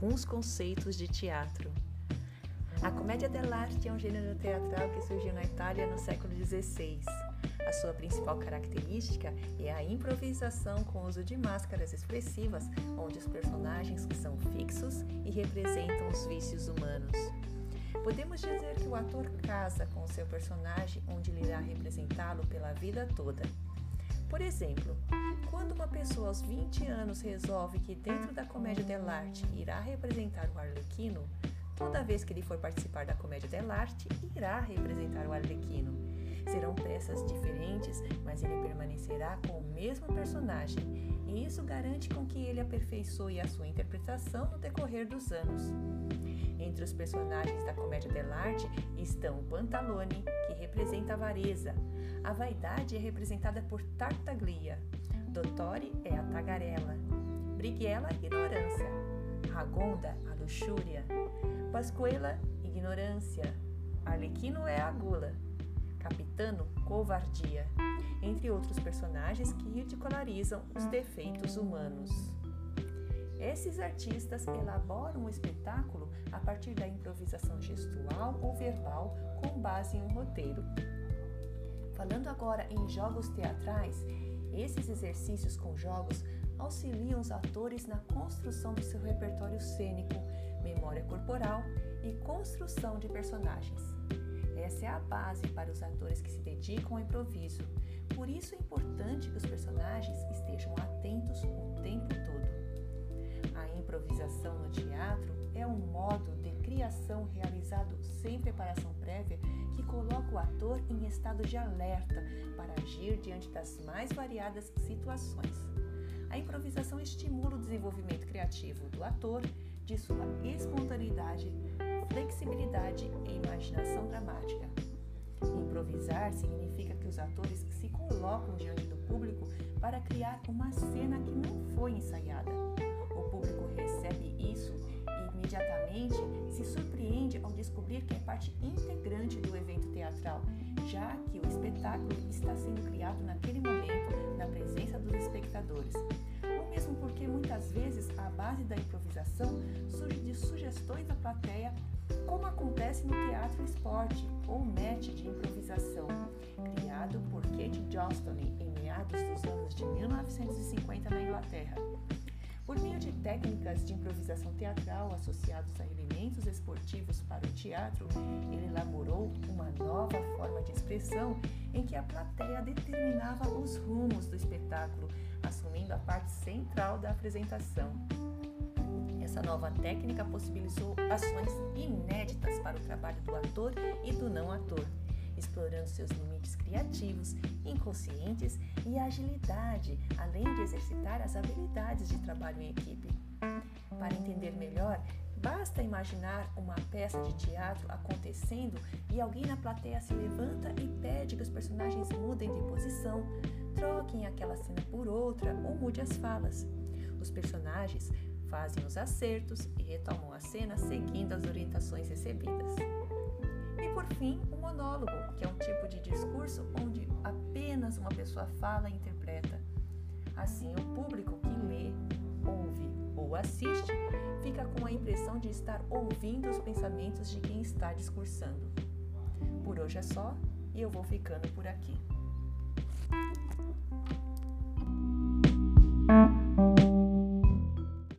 alguns conceitos de teatro. A comédia dell'arte é um gênero teatral que surgiu na Itália no século XVI. A sua principal característica é a improvisação com o uso de máscaras expressivas, onde os personagens são fixos e representam os vícios humanos. Podemos dizer que o ator casa com o seu personagem, onde ele irá representá-lo pela vida toda. Por exemplo, quando uma pessoa aos 20 anos resolve que dentro da comédia dell'arte irá representar o Arlequino, toda vez que ele for participar da comédia dell'arte, irá representar o Arlequino. Serão peças diferentes, mas ele permanecerá com o mesmo personagem, e isso garante com que ele aperfeiçoe a sua interpretação no decorrer dos anos. Entre os personagens da comédia dell'arte estão o Pantalone, que representa a avareza. A vaidade é representada por Tartaglia. Dottore é a tagarela. Brighiella, a ignorância. Ragonda, a luxúria. Pasquela, ignorância. Arlequino é a gula. Capitano, covardia. Entre outros personagens que ridicularizam os defeitos humanos. Esses artistas elaboram o espetáculo a partir da improvisação gestual ou verbal com base em um roteiro. Falando agora em jogos teatrais, esses exercícios com jogos auxiliam os atores na construção do seu repertório cênico, memória corporal e construção de personagens. Essa é a base para os atores que se dedicam ao improviso. Por isso é importante que os personagens realizado sem preparação prévia que coloca o ator em estado de alerta para agir diante das mais variadas situações. A improvisação estimula o desenvolvimento criativo do ator, de sua espontaneidade, flexibilidade e imaginação dramática. Improvisar significa que os atores se colocam diante do público para criar uma cena que não foi ensaiada público recebe isso imediatamente descobrir que é parte integrante do evento teatral, já que o espetáculo está sendo criado naquele momento na presença dos espectadores. Ou mesmo porque muitas vezes a base da improvisação surge de sugestões da plateia, como acontece no teatro esporte ou match de improvisação, criado por Kate Johnston em meados dos anos de 1950 na Inglaterra. Técnicas de improvisação teatral associados a elementos esportivos para o teatro, ele elaborou uma nova forma de expressão em que a plateia determinava os rumos do espetáculo, assumindo a parte central da apresentação. Essa nova técnica possibilitou ações inéditas para o trabalho do ator e do não ator explorando seus limites criativos, inconscientes e agilidade, além de exercitar as habilidades de trabalho em equipe. Para entender melhor, basta imaginar uma peça de teatro acontecendo e alguém na plateia se levanta e pede que os personagens mudem de posição, troquem aquela cena por outra ou mude as falas. Os personagens fazem os acertos e retomam a cena seguindo as orientações recebidas. E por fim, o monólogo, que é um tipo de discurso onde apenas uma pessoa fala e interpreta. Assim, o público que lê, ouve ou assiste fica com a impressão de estar ouvindo os pensamentos de quem está discursando. Por hoje é só e eu vou ficando por aqui.